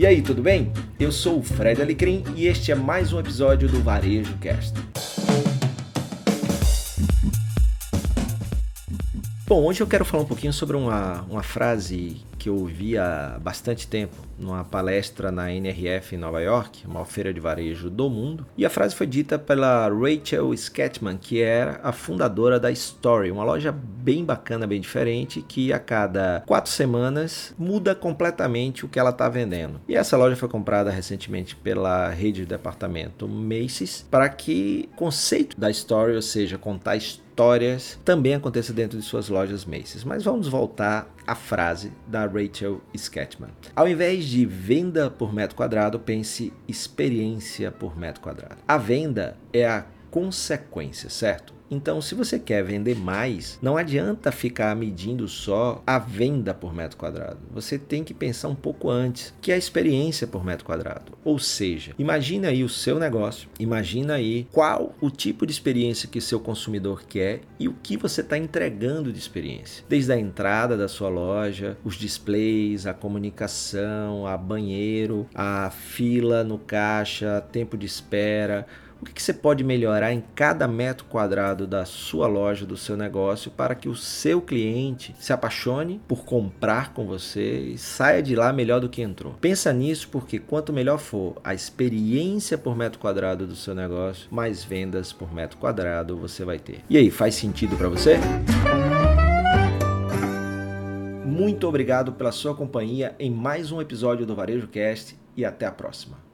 E aí, tudo bem? Eu sou o Fred Alecrim e este é mais um episódio do Varejo Cast. Bom, hoje eu quero falar um pouquinho sobre uma, uma frase que eu ouvi há bastante tempo numa palestra na NRF em Nova York, uma feira de varejo do mundo. E a frase foi dita pela Rachel Sketman, que era a fundadora da Story, uma loja bem bacana, bem diferente, que a cada quatro semanas muda completamente o que ela está vendendo. E essa loja foi comprada recentemente pela rede de departamento Macy's para que o conceito da Story, ou seja, contar histórias, também aconteça dentro de suas lojas Macy's. Mas vamos voltar à frase da Rachel Sketman. Ao invés de venda por metro quadrado, pense experiência por metro quadrado. A venda é a consequência, certo? Então, se você quer vender mais, não adianta ficar medindo só a venda por metro quadrado. Você tem que pensar um pouco antes, que é a experiência por metro quadrado. Ou seja, imagina aí o seu negócio, imagina aí qual o tipo de experiência que seu consumidor quer e o que você está entregando de experiência. Desde a entrada da sua loja, os displays, a comunicação, a banheiro, a fila no caixa, tempo de espera o que, você pode melhorar em cada metro quadrado da sua loja, do seu negócio, para que o seu cliente se apaixone por comprar com você e saia de lá melhor do que entrou? Pensa nisso porque quanto melhor for a experiência por metro quadrado do seu negócio, mais vendas por metro quadrado você vai ter. E aí, faz sentido para você? Muito obrigado pela sua companhia em mais um episódio do Varejo Cast e até a próxima.